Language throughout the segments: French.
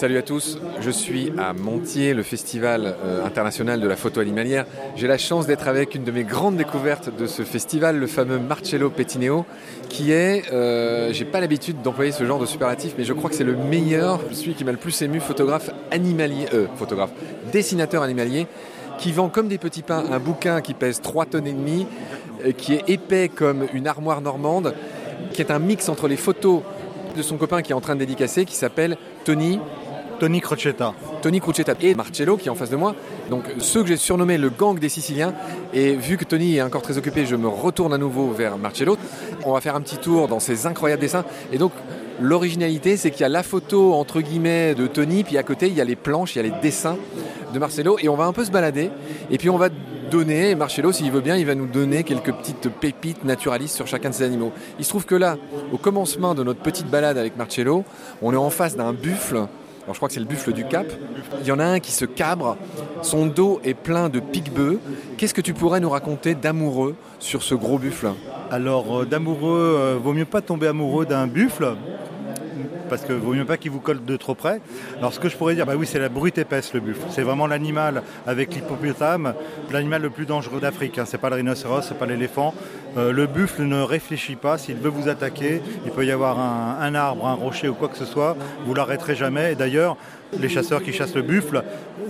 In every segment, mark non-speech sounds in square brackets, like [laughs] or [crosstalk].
Salut à tous, je suis à Montier, le festival euh, international de la photo animalière. J'ai la chance d'être avec une de mes grandes découvertes de ce festival, le fameux Marcello Pettineo, qui est, euh, j'ai pas l'habitude d'employer ce genre de superlatif, mais je crois que c'est le meilleur, celui qui m'a le plus ému, photographe animalier, euh, photographe, dessinateur animalier, qui vend comme des petits pains un bouquin qui pèse 3 tonnes et demie, euh, qui est épais comme une armoire normande, qui est un mix entre les photos de son copain qui est en train de dédicacer, qui s'appelle Tony Tony Crocetta. Tony Crocetta et Marcello qui est en face de moi. Donc ceux que j'ai surnommés le gang des Siciliens. Et vu que Tony est encore très occupé, je me retourne à nouveau vers Marcello. On va faire un petit tour dans ces incroyables dessins. Et donc l'originalité, c'est qu'il y a la photo entre guillemets de Tony, puis à côté il y a les planches, il y a les dessins de Marcello. Et on va un peu se balader. Et puis on va donner, Marcello, s'il veut bien, il va nous donner quelques petites pépites naturalistes sur chacun de ces animaux. Il se trouve que là, au commencement de notre petite balade avec Marcello, on est en face d'un buffle je crois que c'est le buffle du Cap. Il y en a un qui se cabre, son dos est plein de pique-bœufs. Qu'est-ce que tu pourrais nous raconter d'amoureux sur ce gros buffle? Alors euh, d'amoureux, euh, vaut mieux pas tomber amoureux d'un buffle parce que vaut mieux pas qu'il vous colle de trop près. Alors ce que je pourrais dire, bah oui, c'est la brute épaisse le buffle. C'est vraiment l'animal avec l'hippopotame, l'animal le plus dangereux d'Afrique. Hein. C'est pas le rhinocéros, c'est pas l'éléphant. Euh, le buffle ne réfléchit pas. S'il veut vous attaquer, il peut y avoir un, arbre, un rocher ou quoi que ce soit. Vous l'arrêterez jamais. Et d'ailleurs, les chasseurs qui chassent le buffle,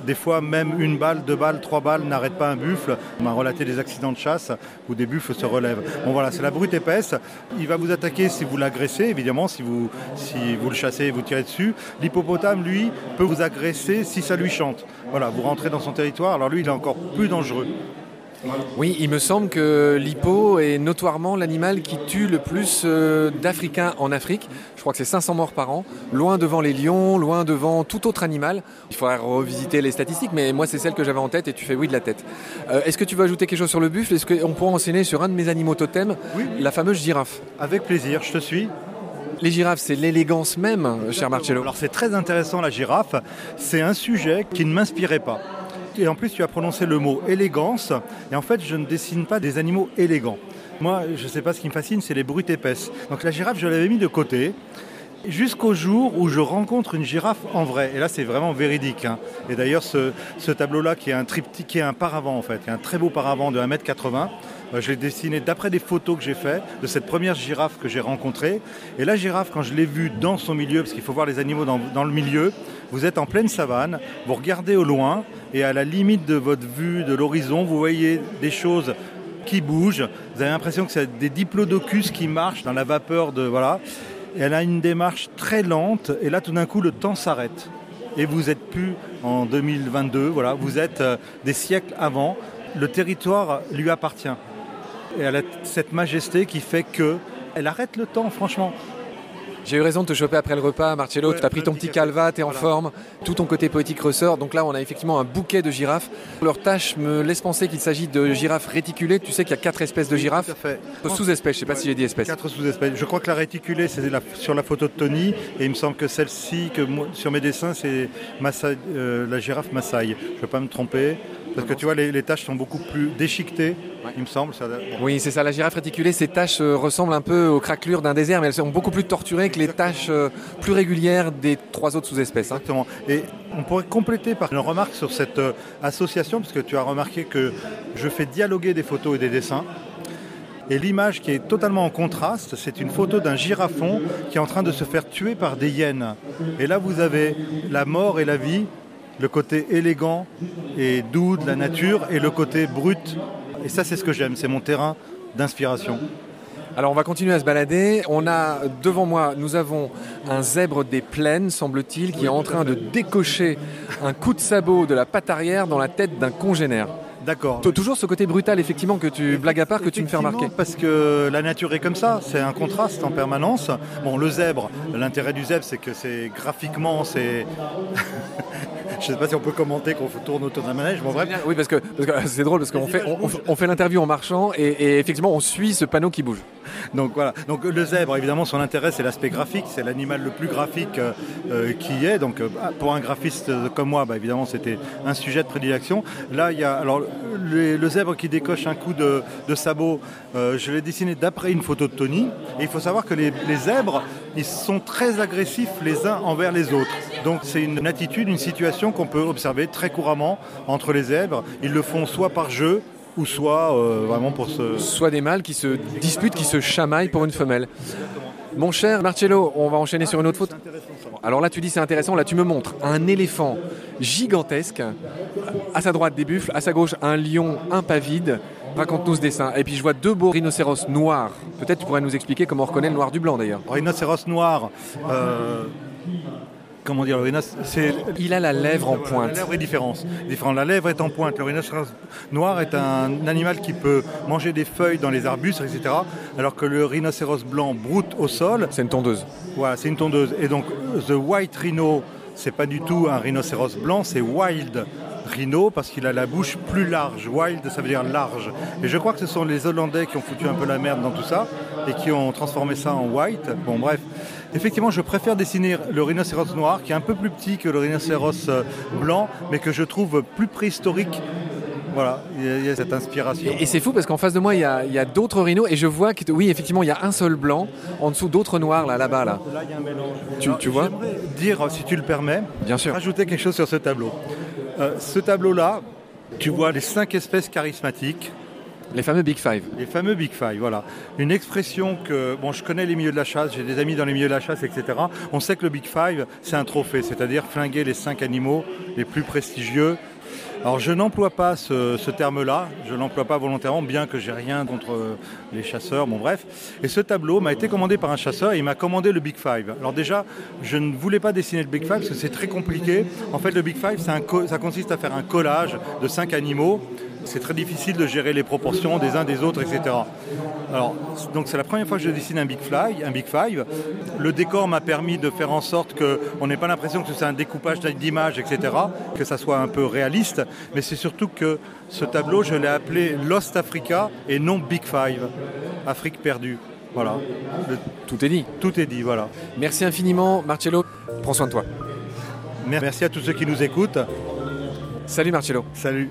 des fois même une balle, deux balles, trois balles n'arrêtent pas un buffle. On m'a relaté des accidents de chasse où des buffles se relèvent. Bon voilà, c'est la brute épaisse. Il va vous attaquer si vous l'agressez, évidemment, si vous, si vous le chassez et vous tirez dessus. L'hippopotame, lui, peut vous agresser si ça lui chante. Voilà, vous rentrez dans son territoire, alors lui, il est encore plus dangereux. Oui, il me semble que l'hippo est notoirement l'animal qui tue le plus euh, d'Africains en Afrique. Je crois que c'est 500 morts par an, loin devant les lions, loin devant tout autre animal. Il faudrait revisiter les statistiques, mais moi c'est celle que j'avais en tête et tu fais oui de la tête. Euh, Est-ce que tu veux ajouter quelque chose sur le buffle? Est-ce qu'on pourra enseigner sur un de mes animaux totems, Oui. la fameuse girafe? Avec plaisir, je te suis. Les girafes, c'est l'élégance même, cher Marcello. Alors c'est très intéressant la girafe. C'est un sujet qui ne m'inspirait pas. Et en plus, tu as prononcé le mot élégance. Et en fait, je ne dessine pas des animaux élégants. Moi, je ne sais pas ce qui me fascine, c'est les brutes épaisses. Donc la girafe, je l'avais mis de côté. Jusqu'au jour où je rencontre une girafe en vrai. Et là, c'est vraiment véridique. hein. Et d'ailleurs, ce, tableau-là, qui est un triptyque, qui est un paravent en fait, qui est un très beau paravent de 1m80, euh, je l'ai dessiné d'après des photos que j'ai faites de cette première girafe que j'ai rencontrée. Et la girafe, quand je l'ai vue dans son milieu, parce qu'il faut voir les animaux dans, le milieu, vous êtes en pleine savane, vous regardez au loin, et à la limite de votre vue, de l'horizon, vous voyez des choses qui bougent. Vous avez l'impression que c'est des diplodocus qui marchent dans la vapeur de voilà. Elle a une démarche très lente, et là tout d'un coup le temps s'arrête. Et vous êtes plus en 2022, voilà, vous êtes euh, des siècles avant. Le territoire lui appartient. Et elle a cette majesté qui fait que elle arrête le temps, franchement. J'ai eu raison de te choper après le repas, Marcello. Ouais, tu as pris ton petit calva, tu es en Voilà. forme. Tout ton côté poétique ressort. Donc là, on a effectivement un bouquet de girafes. Leur tâche me laisse penser qu'il s'agit de girafes réticulées. Tu sais qu'il y a quatre espèces de girafes. Tout à fait. Sous-espèces, je sais pas si j'ai dit espèces. Quatre sous-espèces. Je crois que la réticulée, c'est sur la photo de Tony, et il me semble que celle-ci, que moi- sur mes dessins, c'est euh, la girafe Maasai. Je ne veux pas me tromper, parce que tu vois, les, les taches sont beaucoup plus déchiquetées, il me semble. Ça-. Oui, c'est ça. La girafe réticulée, ses taches euh, ressemblent un peu aux craquelures d'un désert, mais elles sont beaucoup plus torturées que les taches euh, plus régulières des trois autres sous-espèces. hein. Exactement. Et on pourrait compléter par une remarque sur cette euh, association, parce que tu as remarqué que je fais dialoguer des photos et des dessins. Et l'image qui est totalement en contraste, c'est une photo d'un girafon qui est en train de se faire tuer par des hyènes. Et là, vous avez la mort et la vie, le côté élégant et doux de la nature et le côté brut. Et ça, c'est ce que j'aime, c'est mon terrain d'inspiration. Alors on va continuer à se balader. On a devant moi, nous avons un zèbre des plaines, semble-t-il, qui est en train de décocher un coup de sabot de la patte arrière dans la tête d'un congénère. D'accord. Toujours ce côté brutal, effectivement, que tu blagues à part, que tu me fais remarquer. Parce que la nature est comme ça, c'est un contraste en permanence. Bon, le zèbre, l'intérêt du zèbre, c'est que c'est graphiquement, c'est. [laughs] Je sais pas si on peut commenter qu'on tourne autour d'un manège. Bon, bref. Oui, parce que parce que [laughs] c'est drôle, parce qu'on fait, on, on fait l'interview en marchant et, et effectivement on suit ce panneau qui bouge. Donc voilà. Le zèbre, évidemment, son intérêt, c'est l'aspect graphique. C'est l'animal le plus graphique euh, euh, qui est. Donc euh, ah, pour un graphiste comme moi, bah, évidemment, c'était un sujet de prédilection. Là, il y a alors le, zèbre qui décoche un coup de, sabot. je l'ai dessiné d'après une photo de Tony. Et il faut savoir que les zèbres, ils sont très agressifs les uns envers les autres. Donc c'est une attitude, une situation qu'on peut observer très couramment entre les zèbres. Ils le font soit par jeu, ou soit euh, vraiment pour se... Soit des mâles qui se disputent, qui se chamaillent pour une femelle. Mon cher Marcello, on va enchaîner sur une autre faute. Alors là, tu dis c'est intéressant. Là, tu me montres un éléphant gigantesque. À sa droite, des buffles. À sa gauche, un lion impavide. Raconte-nous ce dessin. Et puis, je vois deux beaux rhinocéros noirs. Peut-être tu pourrais nous expliquer comment on reconnaît le noir du blanc d'ailleurs. Rhinocéros noir, euh, comment dire, le rhinocéros, c'est Il a la lèvre en La pointe. lèvre est différente. différente. La lèvre est en pointe. Le rhinocéros noir est un animal qui peut manger des feuilles dans les arbustes, etc. Alors que le rhinocéros blanc broute au sol. C'est une tondeuse. Voilà, c'est une tondeuse. Et donc, the white rhino, c'est pas du tout un rhinocéros blanc, c'est wild rhino parce qu'il a la bouche plus large. Wild, ça veut dire large. Et je crois que ce sont les Hollandais qui ont foutu un peu la merde dans tout ça et qui ont transformé ça en white. Bon, bref. Effectivement, je préfère dessiner le rhinocéros noir qui est un peu plus petit que le rhinocéros euh, blanc, mais que je trouve plus préhistorique. Voilà, il y a- il y a cette inspiration. Et, et c'est fou parce qu'en face de moi, il y a, il y a d'autres rhinos et je vois que, oui, effectivement, il y a un seul blanc, en dessous d'autres noirs là, là-bas. Là. Là, il y a un mélange. Tu- tu vois? J'aimerais dire, si tu le permets, Bien sûr. rajouter quelque chose sur ce tableau. Euh, ce tableau-là, tu vois les cinq espèces charismatiques, Les fameux Big Five. les fameux Big Five, voilà. Une expression que, bon, je connais les milieux de la chasse, j'ai des amis dans les milieux de la chasse, etc. On sait que le Big Five, c'est un trophée, c'est-à-dire flinguer les cinq animaux les plus prestigieux. Alors je n'emploie pas ce, terme-là, je l'emploie pas volontairement, bien que j'ai rien contre les chasseurs, bon bref. Et ce tableau m'a été commandé par un chasseur et il m'a commandé le Big Five. Alors déjà, je ne voulais pas dessiner le Big Five parce que c'est très compliqué. En fait, le Big Five, ça consiste à faire un collage de cinq animaux. C'est très difficile de gérer les proportions des uns des autres, etc. Alors, donc c'est la première fois que je dessine un Big Fly, un Big Five. Le décor m'a permis de faire en sorte qu'on n'ait pas l'impression que c'est un découpage d'images, etc., que ça soit un peu réaliste. Mais c'est surtout que ce tableau, je l'ai appelé Lost Africa et non Big Five, Afrique perdue. Voilà, Tout est dit. tout est dit, voilà. Merci infiniment, Marcello. Prends soin de toi. Merci à tous ceux qui nous écoutent. Salut, Marcello. Salut.